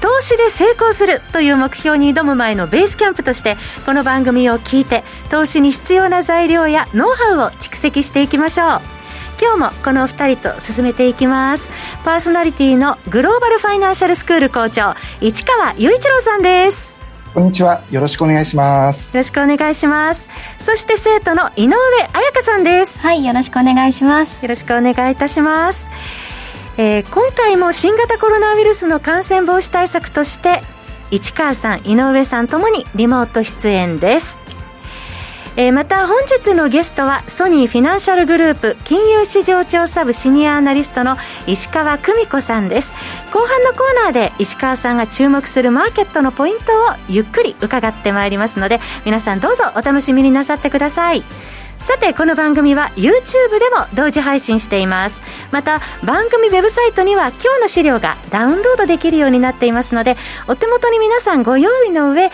投資で成功するという目標に挑む前のベースキャンプとしてこの番組を聞いて投資に必要な材料やノウハウを蓄積していきましょう。今日もこのお二人と進めていきます。パーソナリティのグローバルファイナンシャルスクール校長市川雄一郎さんです。こんにちは。よろしくお願いします。よろしくお願いします。そして生徒の井上彩香さんです。はいよろしくお願いします。よろしくお願いいたしますえー、今回も新型コロナウイルスの感染防止対策として市川さん井上さんともにリモート出演です。えー、また本日のゲストはソニーフィナンシャルグループ金融市場調査部シニアアナリストの石川久美子さんです。後半のコーナーで石川さんが注目するマーケットのポイントをゆっくり伺ってまいりますので皆さんどうぞお楽しみになさってください。さてこの番組は YouTube でも同時配信しています。また番組ウェブサイトには今日の資料がダウンロードできるようになっていますのでお手元に皆さんご用意の上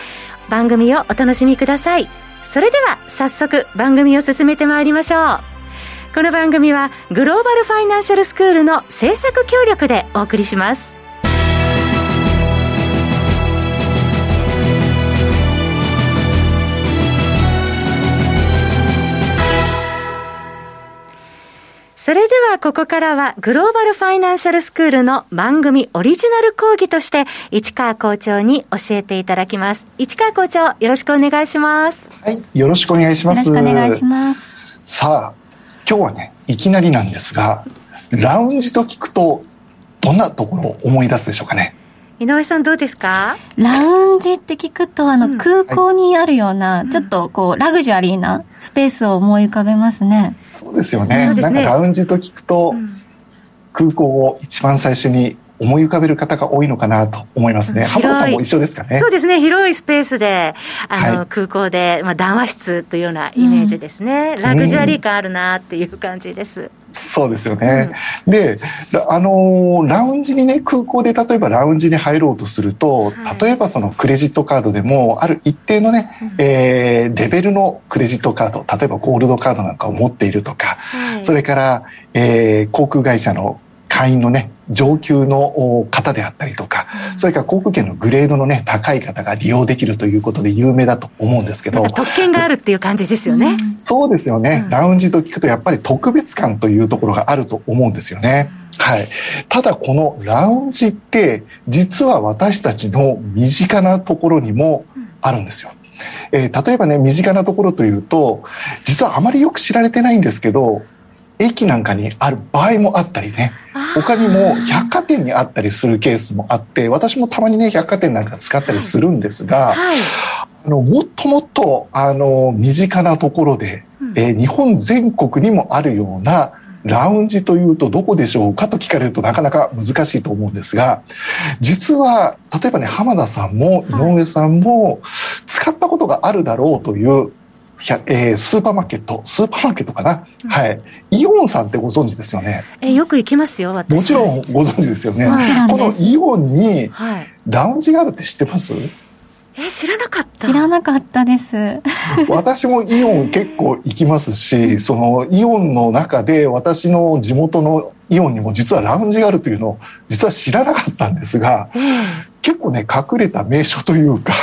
番組をお楽しみください。それでは早速番組を進めてまいりましょう。この番組はグローバルファイナンシャルスクールの制作協力でお送りします。それではここからはグローバルファイナンシャルスクールの番組オリジナル講義として市川校長に教えていただきます。市川校長よろしくお願いします。はい、よろしくお願いします。よろしくお願いします。さあ、今日はね、いきなりなんですが、ラウンジと聞くとどんなところを思い出すでしょうかね。井上さんどうですか？ラウンジって聞くと、あの、空港にあるような、ちょっとこう、ラグジュアリーなスペースを思い浮かべますね。そうですよね。ね。なんかラウンジと聞くと、空港を一番最初に思い浮かべる方が多いのかなと思いますね。浜田さんも一緒ですかね。そうですね。広いスペースで、あの、はい、空港で、まあ、談話室というようなイメージですね。うん、ラグジュアリー感あるなっていう感じです。そうですよね。うん、で、あのラウンジにね、空港で例えばラウンジに入ろうとすると、はい、例えばそのクレジットカードでも、ある一定のね、うん、えー、レベルのクレジットカード、例えばゴールドカードなんかを持っているとか、はい、それから、えー、航空会社の会員のね、上級の方であったりとか、うん、それから航空券のグレードのね、高い方が利用できるということで有名だと思うんですけど。特権があるっていう感じですよね。そうですよね、うん、ラウンジと聞くとやっぱり特別感というところがあると思うんですよね。はい。ただこのラウンジって実は私たちの身近なところにもあるんですよ。えー、例えばね、身近なところというと、実はあまりよく知られてないんですけど、駅なんかにある場合もあったりね。他にも百貨店にあったりするケースもあって私もたまにね百貨店なんか使ったりするんですが、はい。あのもっともっとあの身近なところで、うん、えー、日本全国にもあるようなラウンジというとどこでしょうかと聞かれるとなかなか難しいと思うんですが実は例えばね浜田さんも井上さんも使ったことがあるだろうというえー、スーパーマーケット、スーパーマーケットかな、うん、はい。イオンさんってご存知ですよね？えよく行きますよ、私。もちろんご存知ですよね。このイオンに、ラウンジがあるって知ってます、はいえ知らなかった。知らなかったです。私もイオン結構行きますしそのイオンの中で私の地元のイオンにも実はラウンジがあるというのを実は知らなかったんですが、えー、結構ね隠れた名所というか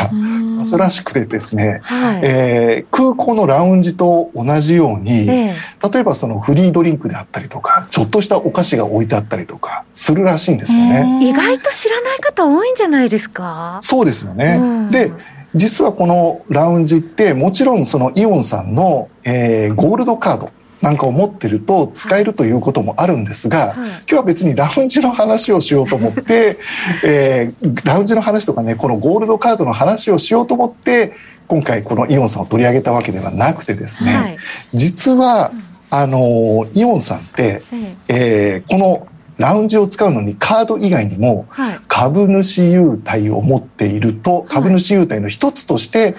場所らしくてですね、はい、えー、空港のラウンジと同じように、えー、例えばそのフリードリンクであったりとかちょっとしたお菓子が置いてあったりとかするらしいんですよね。意外と知らない方多いんじゃないですか？そうですよね。で実はこのラウンジってもちろんそのイオンさんの、えー、ゴールドカードなんかを持ってると使えるということもあるんですが、はい、今日は別にラウンジの話をしようと思って、えー、ラウンジの話とかねこのゴールドカードの話をしようと思って今回このイオンさんを取り上げたわけではなくてですね、はい、実は、あのイオンさんって、えー、このラウンジを使うのにカード以外にも株主優待を持っていると、株主優待の一つとして、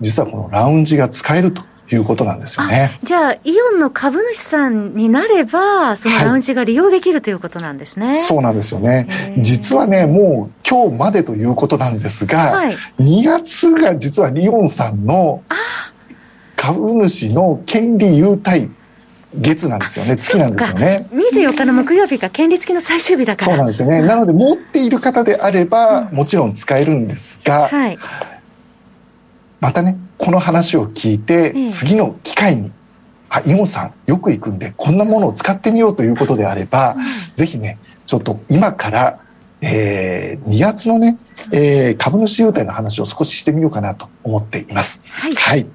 実はこのラウンジが使えるということなんですよね。じゃあ、イオンの株主さんになれば、そのラウンジが利用できるということなんですね。はい、そうなんですよね。実はね、もう今日までということなんですが、はい、2月が実はイオンさんの株主の権利優待月なんですよね、月なんですよね。24日の木曜日が権利付きの最終日だから。そうなんですよね。なので、持っている方であれば、もちろん使えるんですが、はい、またね、この話を聞いて、次の機会に、あ、イモンさん、よく行くんで、こんなものを使ってみようということであれば、ぜひね、ちょっと今から、えー、2月のね、えー、株主優待の話を少ししてみようかなと思っています。はい。はい、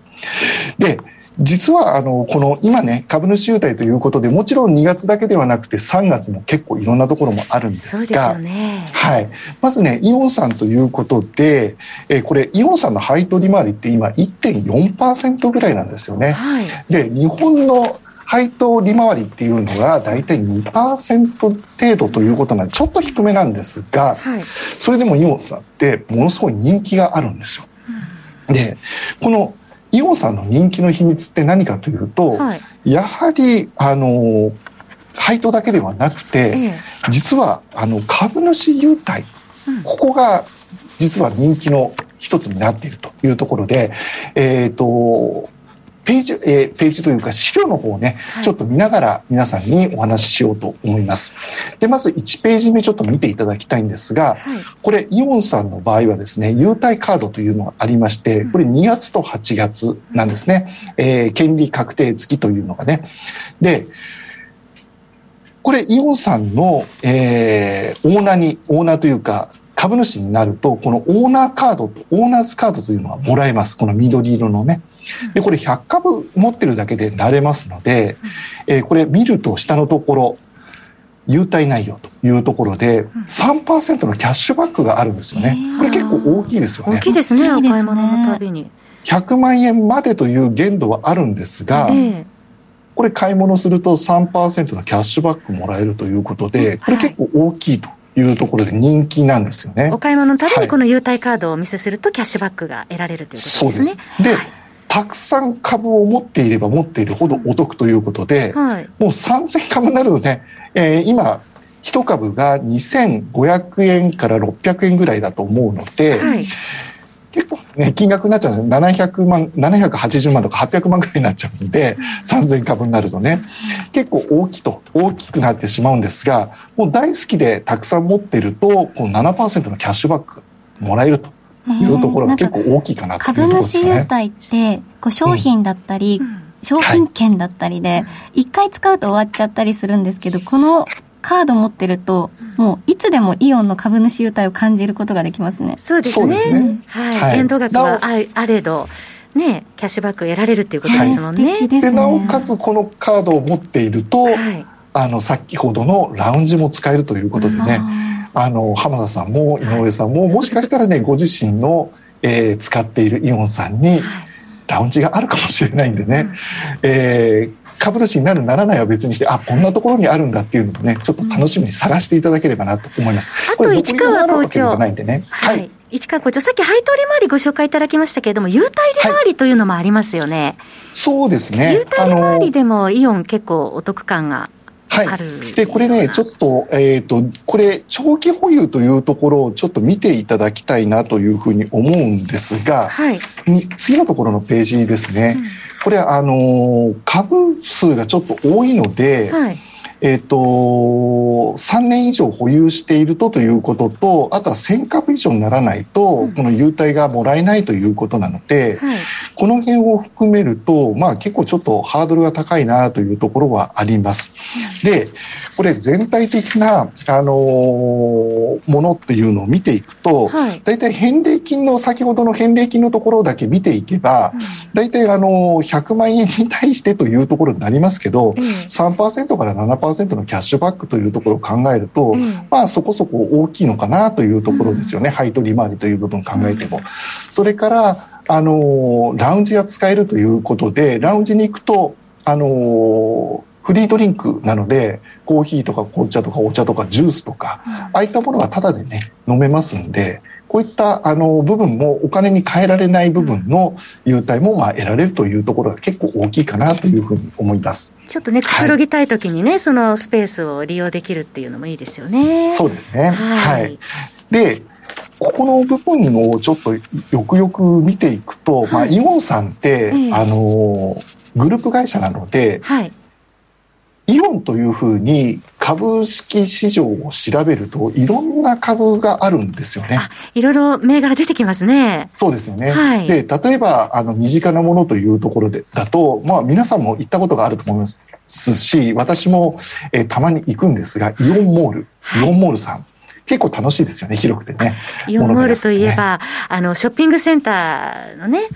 で、実はあのこの今ね株主優待ということでもちろん2月だけではなくて3月も結構いろんなところもあるんですが、ね、はい、まずねイオンさんということで、えー、これイオンさんの配当利回りって今1.4%ぐらいなんですよね。はい、で日本の配当利回りっていうのが大体2%程度ということなんでちょっと低めなんですが、はい、それでもイオンさんってものすごい人気があるんですよ。でこのイオンさんの人気の秘密って何かというと、はい、やはりあの配当だけではなくて、ええ、実はあの株主優待、うん、ここが実は人気の一つになっているというところで、えーとページ、えー、ページというか資料の方をね、はい、ちょっと見ながら皆さんにお話ししようと思います。で、まず1ページ目ちょっと見ていただきたいんですが、はい、これイオンさんの場合はですね、優待カードというのがありまして、これ2月と8月なんですね。えー、権利確定付きというのがね。で、これイオンさんの、えー、オーナーに、オーナーというか、株主になると、このオーナーカードと、オーナーズカードというのがもらえます。この緑色のね。で、これ100株持ってるだけでなれますので、えー、これ見ると下のところ、優待内容というところで3%のキャッシュバックがあるんですよね。これ結構大きいですよね。大きいですね、お買い物のたびに。100万円までという限度はあるんですが、これ買い物すると3%のキャッシュバックもらえるということで、これ結構大きいというところで人気なんですよね。お買い物のたびにこの優待カードをお見せするとキャッシュバックが得られるということですね。そうです。で、はいたくさん株を持っていれば持っているほどお得ということで、はい、もう3000株になるとね、えー、今、1株が2500円から600円ぐらいだと思うので、はい、結構ね、金額になっちゃうの700万、780万とか800万ぐらいになっちゃうんで、3000株になるとね、結構大きいと、大きくなってしまうんですが、もう大好きでたくさん持ってると、この7%のキャッシュバックもらえると。いうところが結構大きいかなというところですね。株主優待ってこう商品だったり、うん、商品券だったりで、一、回使うと終わっちゃったりするんですけど、このカード持ってると、もういつでもイオンの株主優待を感じることができますね。そうですね。すね。はい。はい、限度額はああれど、ね、キャッシュバック得られるっていうことですもんね。はい、で、ね、なおかつこのカードを持っていると、はい、あの、先ほどのラウンジも使えるということでね、あの浜田さんも井上さんも、もしかしたらねご自身の、えー、使っているイオンさんにラウンジがあるかもしれないんでね、えー、株主になるならないは別にしてあこんなところにあるんだっていうのをねちょっと楽しみに探していただければなと思います。あと市川校長。ないんでね、はい、はい。市川校長、さっき配当利回りご紹介いただきましたけれども、優待利回りというのもありますよね。はい、そうですね。優待利回りでもイオン結構お得感がはい、でこれね、ちょっと,、えーと、これ、長期保有というところをちょっと見ていただきたいなというふうに思うんですが、はい、次のところのページですね、うん、これ、あの株数がちょっと多いので、はいえっ、ー、と、3年以上保有しているとということと、あとは1000株以上にならないと、この優待がもらえないということなので、はい、この辺を含めると、まあ結構ちょっとハードルが高いなというところはあります。で、これ全体的な、あのー、ものっていうのを見ていくと、はい、大体返礼金の、先ほどの返礼金のところだけ見ていけば、大体あのー、100万円に対してというところになりますけど、うん、3%から7%のキャッシュバックというところを考えると、うん、まあそこそこ大きいのかなというところですよね。うん、配当利回りという部分考えても。それから、あのー、ラウンジが使えるということで、ラウンジに行くと、あのフリードリンクなので、コーヒーとか紅茶とかお茶とかジュースとか、ああいったものがタダでね、飲めますんで、こういったあの部分もお金に換えられない部分の優待もまあ得られるというところが結構大きいかなというふうに思います。ちょっとね、くつろぎたいときにね、はい、そのスペースを利用できるっていうのもいいですよね。そうですね。はい、はい、で、ここの部分をちょっとよくよく見ていくと、はい、まあ、イオンさんって、えあの、グループ会社なので、はい、イオンというふうに株式市場を調べるといろんな株があるんですよね。いろいろ銘柄出てきますね。そうですよね。はい、で例えばあの身近なものというところでだと、まあ、皆さんも行ったことがあると思いますし私も、えー、たまに行くんですがイオンモール、イオンモールさん。結構楽しいですよね、広くてね。イオンモールといえば、ね、あの、ショッピングセンターのね、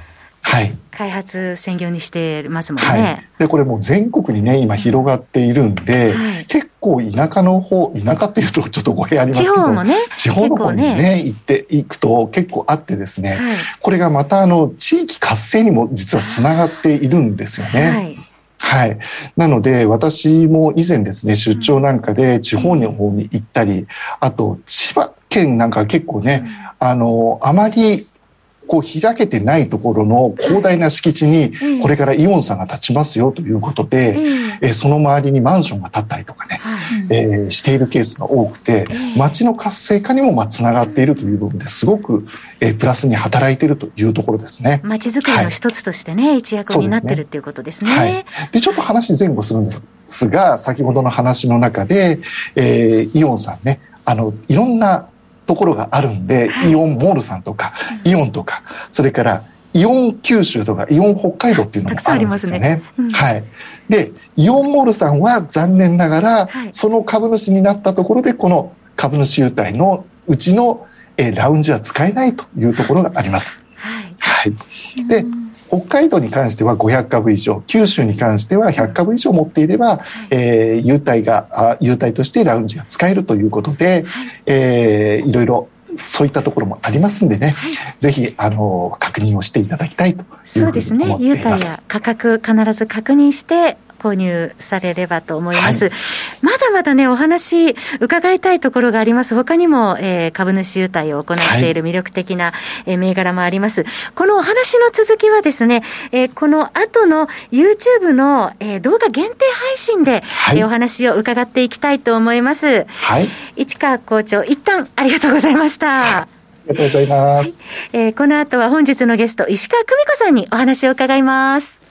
はい、開発専業にしてますもんね。はい、でこれもう全国にね今広がっているんで、はい、結構田舎の方田舎っていうとちょっと語弊ありますけど地方もね地方の方にね、ね、行っていくと結構あってですね、はい、これがまたあの地域活性にも実はつながっているんですよね。はい。はい。なので、私も以前ですね、出張なんかで地方の方に行ったり、あと、千葉県なんか結構ね、あの、あまりこう開けてないところの広大な敷地にこれからイオンさんが立ちますよということで、えその周りにマンションが建ったりとかね、えー、しているケースが多くて街の活性化にもまあつながっているという部分ですごく、えー、プラスに働いているというところですね。街づくりの一つとしてね、はい、一役になってるっていうことですね。はい、でちょっと話前後するんですが先ほどの話の中で、えー、イオンさんねあのいろんなところがあるんで、イオンモールさんとか、イオンとか、それからイオン九州とかイオン北海道っていうのもあるんですよね。ねうん、はい。で、イオンモールさんは残念ながら、はい、その株主になったところで、この株主優待のうちの、えー、ラウンジは使えないというところがあります。はい。はい。で、北海道に関しては500株以上、九州に関しては100株以上持っていれば、はい、えー、優待があ、優待としてラウンジが使えるということで、はい、えー、いろいろそういったところもありますんでね、はい、ぜひあの確認をしていただきたいとそうですね、優待や価格必ず確認して購入されればと思います。はい、まだまだね、お話伺いたいところがあります。他にも、えー、株主優待を行っている魅力的な、はい、えー、銘柄もあります。このお話の続きはですね、えー、この後の YouTube の、えー、動画限定配信で、はい、えー、お話を伺っていきたいと思います。はい。市川校長、一旦ありがとうございました。ありがとうございます。はい、えー、この後は本日のゲスト、石川久美子さんにお話を伺います。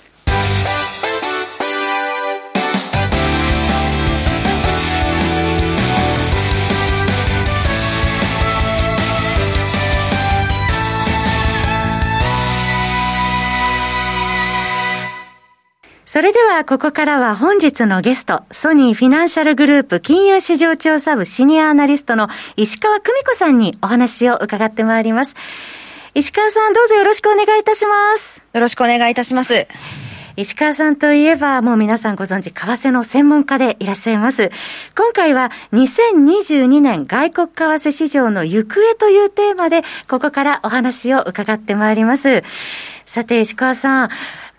それではここからは本日のゲスト、ソニーフィナンシャルグループ金融市場調査部シニアアナリストの石川久美子さんにお話を伺ってまいります。石川さんどうぞよろしくお願いいたします。よろしくお願いいたします。石川さんといえば、もう皆さんご存知、為替の専門家でいらっしゃいます。今回は2022年外国為替市場の行方というテーマで、ここからお話を伺ってまいります。さて、石川さん、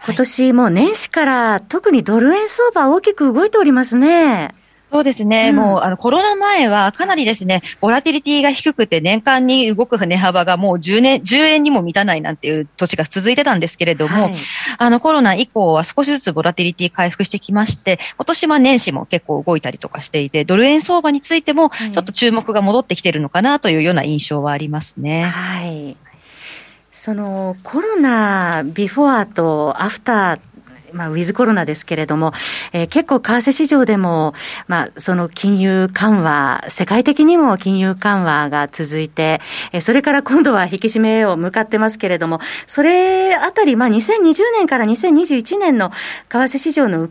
今年もう年始から特にドル円相場大きく動いておりますね。そうですね。うん、もう、あの、コロナ前はかなりですね、ボラティリティが低くて年間に動く値幅がもう10年、10円にも満たないなんていう年が続いてたんですけれども、はい、あの、コロナ以降は少しずつボラティリティ回復してきまして、今年は年始も結構動いたりとかしていて、ドル円相場についても、ちょっと注目が戻ってきてるのかなというような印象はありますね。はい。そのコロナビフォアとアフターまあ、ウィズコロナですけれども、えー、結構為替市場でも、まあ、その金融緩和、世界的にも金融緩和が続いて、えー、それから今度は引き締めを向かってますけれども、それあたり、まあ、2020年から2021年の為替市場の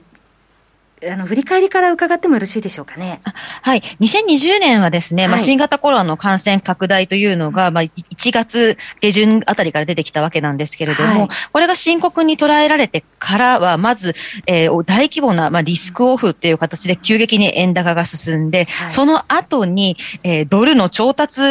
あの振り返りから伺ってもよろしいでしょうかね。はい。2020年はですね、はい、まあ、新型コロナの感染拡大というのが、まあ、1月下旬あたりから出てきたわけなんですけれども、はい、これが深刻に捉えられてからは、まず、えー、大規模な、まあ、リスクオフっていう形で急激に円高が進んで、はい、その後に、えー、ドルの調達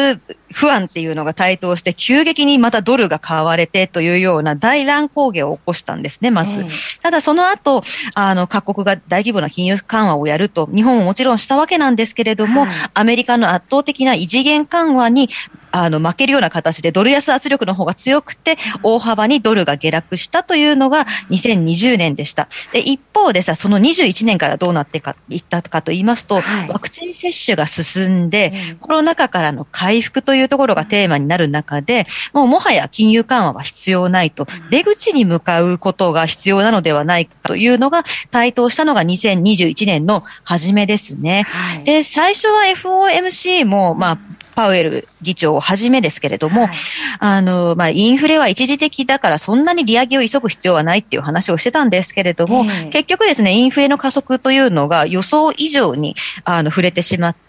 不安っていうのが台頭して、急激にまたドルが買われてというような大乱高下を起こしたんですね、まず。ただその後、あの、各国が大規模な金融緩和をやると、日本ももちろんしたわけなんですけれども、はい、アメリカの圧倒的な異次元緩和に、あの、負けるような形でドル安圧力の方が強くて、大幅にドルが下落したというのが2020年でした。で、一方でさ、その21年からどうなってか、いったかと言いますと、はい、ワクチン接種が進んで、コロナ禍からの回復というところがテーマになる中で、もうもはや金融緩和は必要ないと、出口に向かうことが必要なのではないかというのが台頭したのが2021年の初めですね。はい、で、最初は FOMC も、まあ、パウエル議長をはじめですけれども、はい、あの、まあ、インフレは一時的だからそんなに利上げを急ぐ必要はないっていう話をしてたんですけれども、えー、結局ですね、インフレの加速というのが予想以上に、あの、触れてしまって、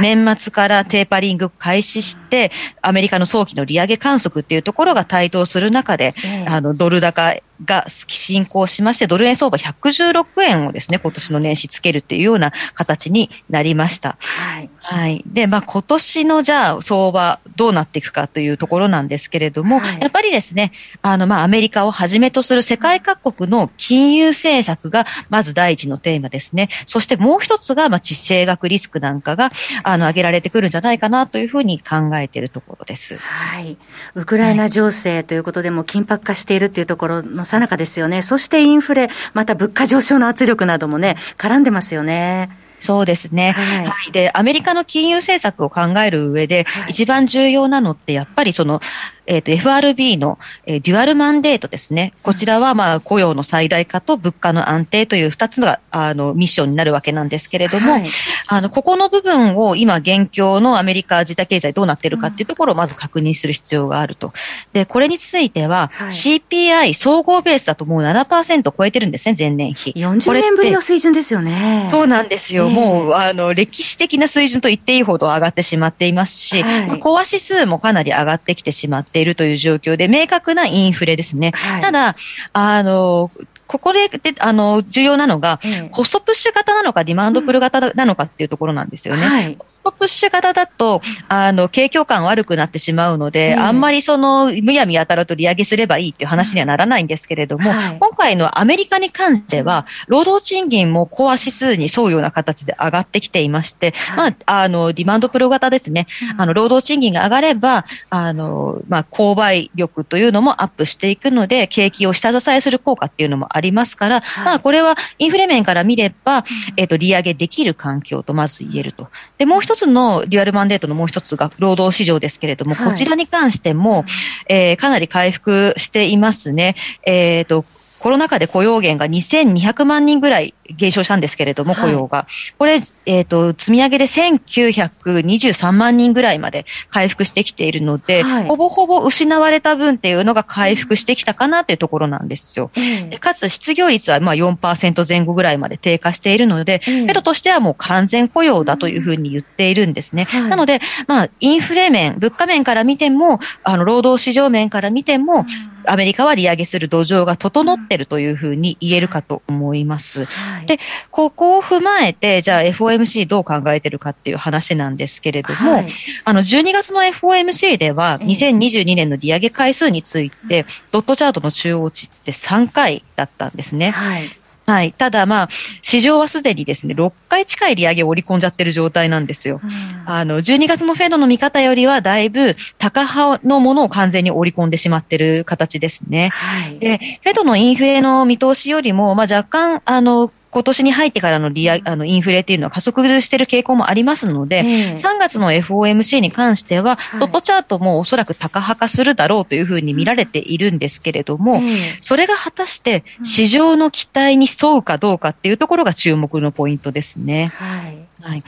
年末からテーパリング開始して、アメリカの早期の利上げ観測っていうところが台頭する中で、あの、ドル高が進行しまして、ドル円相場116円をですね、今年の年始つけるっていうような形になりました。はい。はい。で、まあ今年のじゃあ相場どうなっていくかというところなんですけれども、はい、やっぱりですね、あのまあアメリカをはじめとする世界各国の金融政策がまず第一のテーマですね。そしてもう一つが、まあ地政学リスクなんかが、あの、挙げられてくるんじゃないかなというふうに考えているところです。はい。ウクライナ情勢ということでも緊迫化しているというところのさなかですよね。そしてインフレ、また物価上昇の圧力などもね、絡んでますよね。そうですね、はい、はい。で、アメリカの金融政策を考える上で、一番重要なのって、やっぱりその、えっ、ー、と、FRB の、えー、デュアルマンデートですね。こちらは、まあ、雇用の最大化と物価の安定という二つのが、あの、ミッションになるわけなんですけれども、はい、あの、ここの部分を今、現況のアメリカ自体経済どうなっているかっていうところをまず確認する必要があると。で、これについては、はい、CPI 総合ベースだともう7%超えてるんですね、前年比。40年ぶりの水準ですよね。そうなんですよ。もう、あの、歴史的な水準と言っていいほど上がってしまっていますし、はい、コア指数もかなり上がってきてしまっているという状況で、明確なインフレですね。はい、ただ、あの、ここで、で、あの、重要なのが、コストプッシュ型なのか、ディマンドプル型なのかっていうところなんですよね。はい、コストプッシュ型だと、あの、景況感悪くなってしまうので、あんまりその、むやみやたらと利上げすればいいっていう話にはならないんですけれども、はい、今回のアメリカに関しては、労働賃金もコア指数に沿うような形で上がってきていまして、まあ、あの、ディマンドプル型ですね。あの、労働賃金が上がれば、あの、まあ、購買力というのもアップしていくので、景気を下支えする効果っていうのもありますから、はい、まあ、これはインフレ面から見れば、えっ、ー、と、利上げできる環境とまず言えると。で、もう一つのデュアルマンデートのもう一つが労働市場ですけれども、はい、こちらに関しても、えー、かなり回復していますね。えっ、ー、と、コロナ禍で雇用減が2200万人ぐらい減少したんですけれども、雇用が。はい、これ、えっ、ー、と、積み上げで1923万人ぐらいまで回復してきているので、はい、ほぼほぼ失われた分っていうのが回復してきたかなっていうところなんですよ。うん、かつ、失業率はまあ4%前後ぐらいまで低下しているので、うん、としてはもう完全雇用だというふうに言っているんですね。なので、まあ、インフレ面、物価面から見ても、あの、労働市場面から見ても、アメリカは利上げする土壌が整っているというふうに言えるかと思います。はい、で、ここを踏まえて、じゃあ FOMC どう考えてるかっていう話なんですけれども、はい、あの、12月の FOMC では、2022年の利上げ回数について、ドットチャートの中央値って3回だったんですね。はいはい。ただまあ、市場はすでにですね、6回近い利上げを織り込んじゃってる状態なんですよ。うん、あの、12月のフェドの見方よりは、だいぶ、高派のものを完全に織り込んでしまってる形ですね。はい。で、フェドのインフレの見通しよりも、まあ若干、あの、今年に入ってからの利上あのインフレっていうのは加速している傾向もありますので、えー、3月の FOMC に関しては、はい、ドットチャートもおそらく高派化するだろうというふうに見られているんですけれども、えー、それが果たして市場の期待に沿うかどうかっていうところが注目のポイントですね。はい。はい。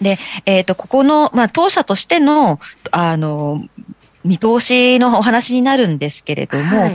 で、えっ、ー、と、ここの、まあ、当社としての、あの、見通しのお話になるんですけれども、はい、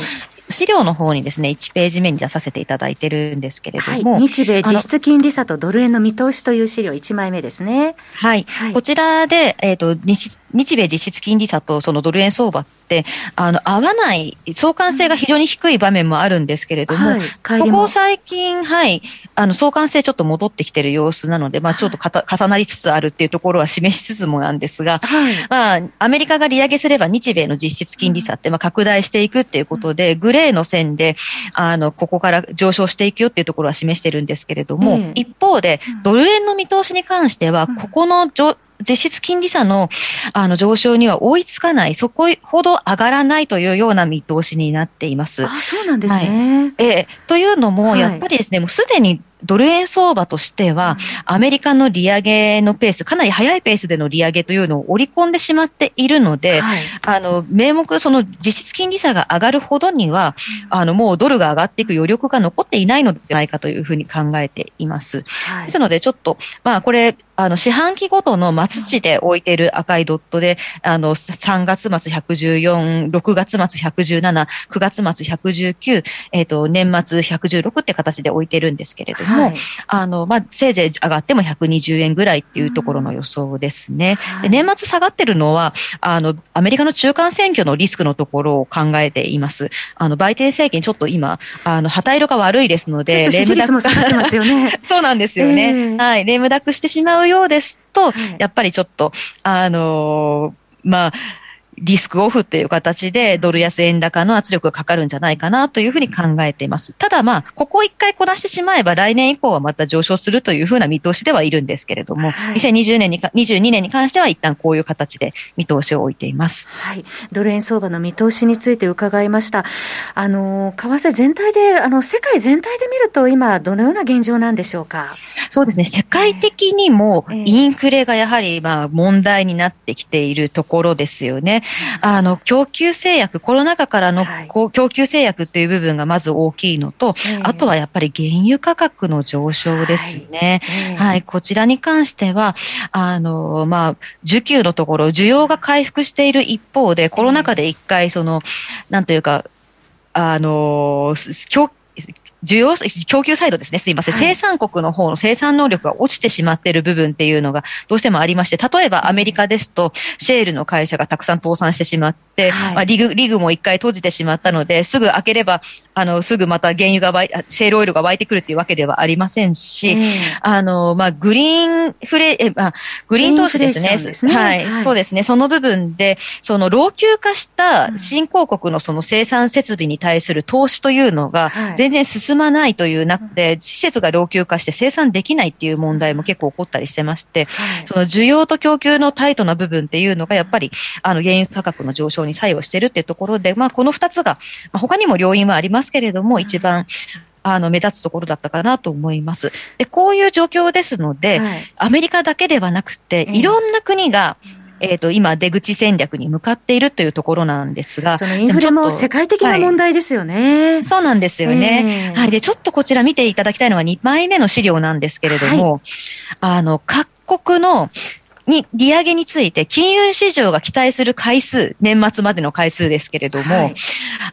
資料の方にですね、1ページ目に出させていただいてるんですけれども。はい、日米実質金利差とドル円の見通しという資料1枚目ですね。はい。はい、こちらで、えっ、ー、と日、日米実質金利差とそのドル円相場って、あの、合わない、相関性が非常に低い場面もあるんですけれども、はい、ここ最近、はい、あの、相関性ちょっと戻ってきてる様子なので、まあ、ちょっと重なりつつあるっていうところは示しつつもなんですが、はい、まあ、アメリカが利上げすれば日米の実質金利差って、まあ、拡大していくっていうことで、グレーの線で、あの、ここから上昇していくよっていうところは示してるんですけれども、一方で、ドル円の見通しに関しては、ここの実質金利差のあの上昇には追いつかない、そこほど上がらないというような見通しになっています。あそうなんですね。はい、えー、というのも、やっぱりですね、もうすでにドル円相場としては、アメリカの利上げのペース、かなり速いペースでの利上げというのを織り込んでしまっているので、はい、あの、名目、その実質金利差が上がるほどには、あの、もうドルが上がっていく余力が残っていないのではないかというふうに考えています。はい、ですので、ちょっと、まあ、これ、あの、四半期ごとの末値で置いている赤いドットで、あの、3月末114、6月末117、9月末119、えっ、ー、と、年末116って形で置いてるんですけれども、はい、あの、まあ、せいぜい上がっても120円ぐらいっていうところの予想ですね。で年末下がってるのは、あの、アメリカの中間選挙のリスクのところを考えています。あの、バイデン政権ちょっと今、あの、旗色が悪いですので、レムダック。ね、そうなんですよね、えー、はい。レムダックしてしまうようですと、やっぱりちょっと、あのー、まあ、リスクオフっていう形でドル安円高の圧力がかかるんじゃないかなというふうに考えています。ただまあ、ここを一回こなしてしまえば来年以降はまた上昇するというふうな見通しではいるんですけれども、はい、2020年にか、22年に関しては一旦こういう形で見通しを置いています。はい。ドル円相場の見通しについて伺いました。あの、為替全体で、あの、世界全体で見ると今、どのような現状なんでしょうか？そうですね。世界的にもインフレがやはりまあ問題になってきているところですよね。あの、供給制約、コロナ禍からの、はい、供給制約っていう部分がまず大きいのと、あとはやっぱり原油価格の上昇ですね。はい、はい、こちらに関しては、あの、まあ、需給のところ、需要が回復している一方で、コロナ禍で一回、その、なんというか、あの、供需要、供給サイドですね、すいません、はい、生産国の方の生産能力が落ちてしまっている部分っていうのがどうしてもありまして、例えばアメリカですと、シェールの会社がたくさん倒産してしまって、はい、まあ、リグ、リグも一回閉じてしまったので、すぐ開ければ、あの、すぐまた原油が湧い、シェールオイルが湧いてくるっていうわけではありませんし、えー、あの、まあ、グリーンフレ、え、まあ、グリーン投資ですね。すね。はい、はい、そうですね。その部分で、その老朽化した新興国のその生産設備に対する投資というのが、全然進まないという中で、施設が老朽化して生産できないっていう問題も結構起こったりしてまして、はい、その需要と供給のタイトな部分っていうのが、やっぱり、あの、原油価格の上昇に作用しているっていうところで、まあ、この二つが、まあ、他にも要因はありますけれども、一番、あの、目立つところだったかなと思います。で、こういう状況ですので、はい、アメリカだけではなくて、いろんな国が、えっ、ー、と、今、出口戦略に向かっているというところなんですが。そのインフレも世界的な問題ですよね。はい、そうなんですよね、えー、はい。で、ちょっとこちら見ていただきたいのは2枚目の資料なんですけれども、はい、あの、各国のに、利上げについて、金融市場が期待する回数、年末までの回数ですけれども、はい、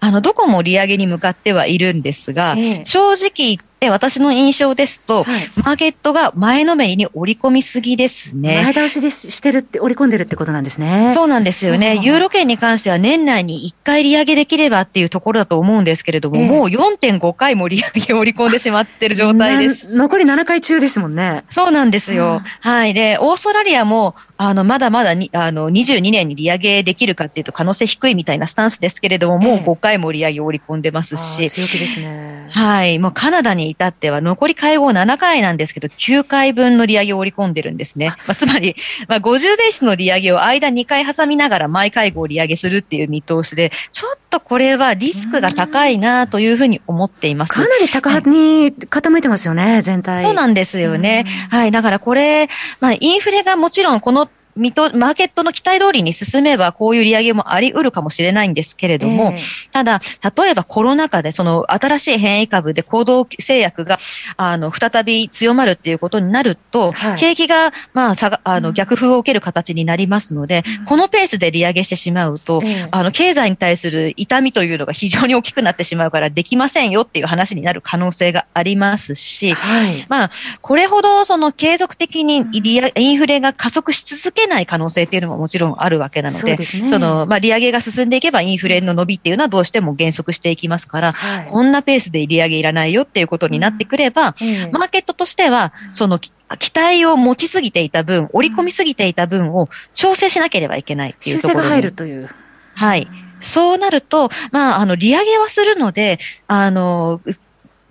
あの、どこも利上げに向かってはいるんですが、えー、正直で、私の印象ですと、はい、マーケットが前のめりに織り込みすぎですね。前倒しでしてるって、織り込んでるってことなんですね。そうなんですよね。ユーロ圏に関しては年内に1回利上げできればっていうところだと思うんですけれども、えー、もう4.5回も利上げを織り込んでしまってる状態です。残り7回中ですもんね。そうなんですよ。はい。で、オーストラリアも、あの、まだまだに、あの、22年に利上げできるかっていうと可能性低いみたいなスタンスですけれども、もう5回も利上げを織り込んでますし。えー、強気ですね。はい。もうカナダに至っては残り会合7回なんですけど、9回分の利上げを織り込んでるんですね。まあ、つまり、まあ、50ベースの利上げを間2回挟みながら毎会合利上げするっていう見通しで、ちょっとこれはリスクが高いなというふうに思っています。かなり高派に傾いてますよね、全体。そうなんですよね。はい。だからこれ、まあ、インフレがもちろんこの見と、マーケットの期待通りに進めば、こういう利上げもあり得るかもしれないんですけれども、えー、ただ、例えばコロナ禍で、その新しい変異株で行動制約が、あの、再び強まるっていうことになると、はい、景気が、まあ、さが、あの、逆風を受ける形になりますので、うん、このペースで利上げしてしまうと、えー、あの、経済に対する痛みというのが非常に大きくなってしまうから、できませんよっていう話になる可能性がありますし、はい、まあ、これほど、その、継続的にインフレが加速し続けない可能性っていうのももちろんあるわけなので、そ、ね、の、まあ、利上げが進んでいけばインフレの伸びっていうのはどうしても減速していきますから、はい、こんなペースで利上げいらないよっていうことになってくれば、うん、マーケットとしては、その、期待を持ちすぎていた分、織り込みすぎていた分を調整しなければいけないっていうところ修正が入るという。はい。そうなると、まあ、あの、利上げはするので、あの、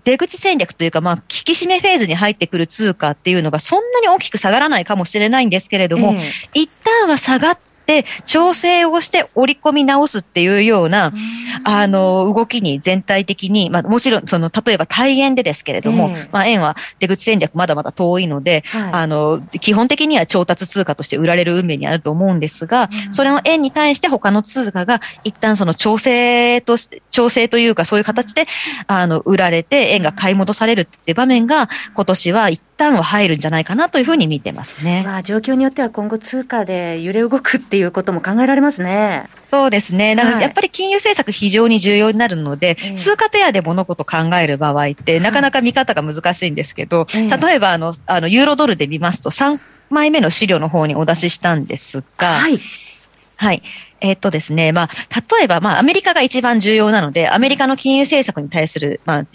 出口戦略というか、まあ、引き締めフェーズに入ってくる通貨っていうのがそんなに大きく下がらないかもしれないんですけれども、え一旦は下がって、調整をして織り込み直すっていうような、あの、動きに全体的に、まあもちろん、その、例えば大円でですけれども、えー、まあ円は出口戦略まだまだ遠いので、はい、あの、基本的には調達通貨として売られる運命にあると思うんですが、うん、それの円に対して他の通貨が一旦その調整として、調整というかそういう形で、あの、売られて円が買い戻されるっていう場面が今年は一旦は入るんじゃないかなというふうに見てますね。まあ、状況によっては今後通貨で揺れ動くっていうことも考えられますね。そうですね。なので、やっぱり金融政策非常に重要になるので、はい、通貨ペアで物事考える場合って、なかなか見方が難しいんですけど、はい、例えば、あの、あの、ユーロドルで見ますと、3枚目の資料の方にお出ししたんですが、はい。はい。えっとですね、まあ、例えば、まあ、アメリカが一番重要なので、アメリカの金融政策に対する、まあ、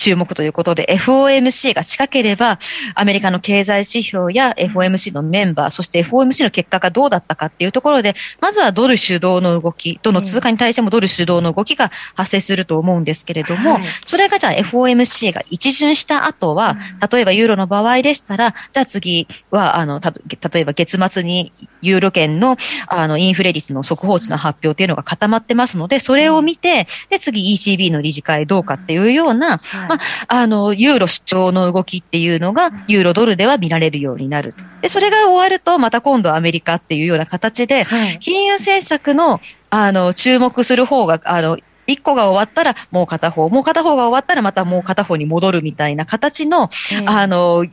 注目ということで、FOMC が近ければ、アメリカの経済指標や FOMC のメンバー、そして FOMC の結果がどうだったかっていうところで、まずはドル主導の動き、どの通貨に対してもドル主導の動きが発生すると思うんですけれども、それがじゃあ FOMC が一巡した後は、例えばユーロの場合でしたら、じゃあ次は、あの、た例えば月末にユーロ圏のあのインフレ率の速報値の発表っていうのが固まってますので、それを見て、で、次 ECB の理事会どうかっていうような、まあ、あの、ユーロ主張の動きっていうのが、ユーロドルでは見られるようになる。で、それが終わると、また今度アメリカっていうような形で、金融政策の、あの、注目する方が、あの、一個が終わったらもう片方、もう片方が終わったらまたもう片方に戻るみたいな形の、あの、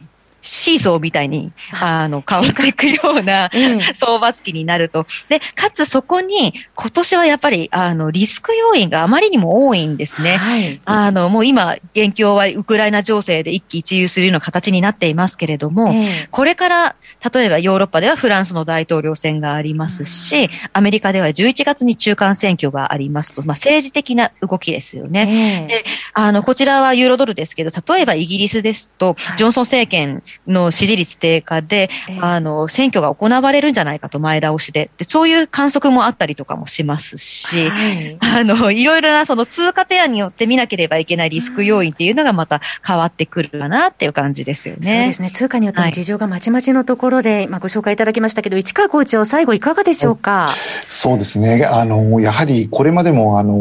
シーソーみたいに、あの、変わっていくような 相場付きになると。で、かつそこに、今年はやっぱり、あの、リスク要因があまりにも多いんですね。はい、あの、もう今、現況はウクライナ情勢で一喜一憂するような形になっていますけれども、これから、例えばヨーロッパではフランスの大統領選がありますし、アメリカでは11月に中間選挙がありますと、まあ、政治的な動きですよね。で、あの、こちらはユーロドルですけど、例えばイギリスですと、ジョンソン政権の支持率低下で、えー、あの、選挙が行われるんじゃないかと前倒しで、で、そういう観測もあったりとかもしますし、はい、あの、いろいろなその通貨ペアによって見なければいけないリスク要因っていうのがまた変わってくるかなっていう感じですよね。そうですね。通貨によっても事情がまちまちのところで、はい、まあご紹介いただきましたけど、市川校長、最後いかがでしょうか？そうですね。あの、やはりこれまでも、あの、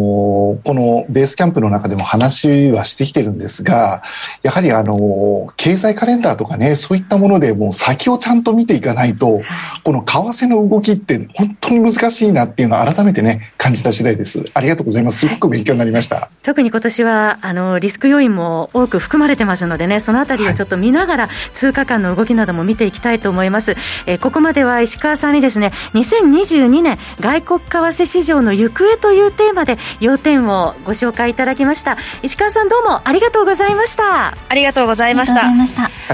このベースキャンプの中でも話はしてきてるんですが、やはりあの、経済カレンダーとかね、そういったものでもう先をちゃんと見ていかないと、この為替の動きって本当に難しいなっていうのを改めてね、感じた次第です。ありがとうございます。すごく勉強になりました。特に今年は、あの、リスク要因も多く含まれてますのでね、そのあたりをちょっと見ながら、通貨間の動きなども見ていきたいと思います。えー、ここまでは石川さんにですね、2022年外国為替市場の行方というテーマで要点をご紹介いただきました。石川さんどうもありがとうございました。ありがとうございました。あ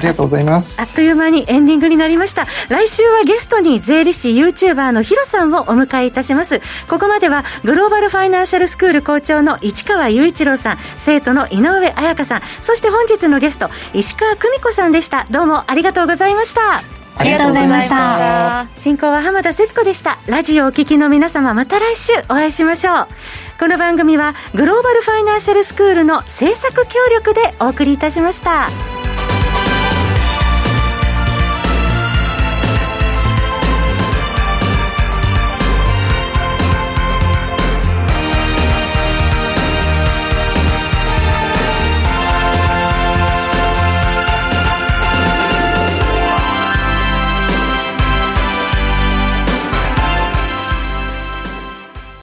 りがとうございます。あっという間にエンディングになりました。来週はゲストに税理士 YouTuber のヒロさんをお迎えいたします。ここまではグローバルファイナンシャルスクール校長の市川雄一郎さん生徒の井上彩香さんそして本日のゲスト石川久美子さんでした。どうもありがとうございました。ありがとうございました。進行は浜田節子でした。ラジオお聞きの皆様また来週お会いしましょう。この番組はグローバルファイナンシャルスクールの制作協力でお送りいたしました。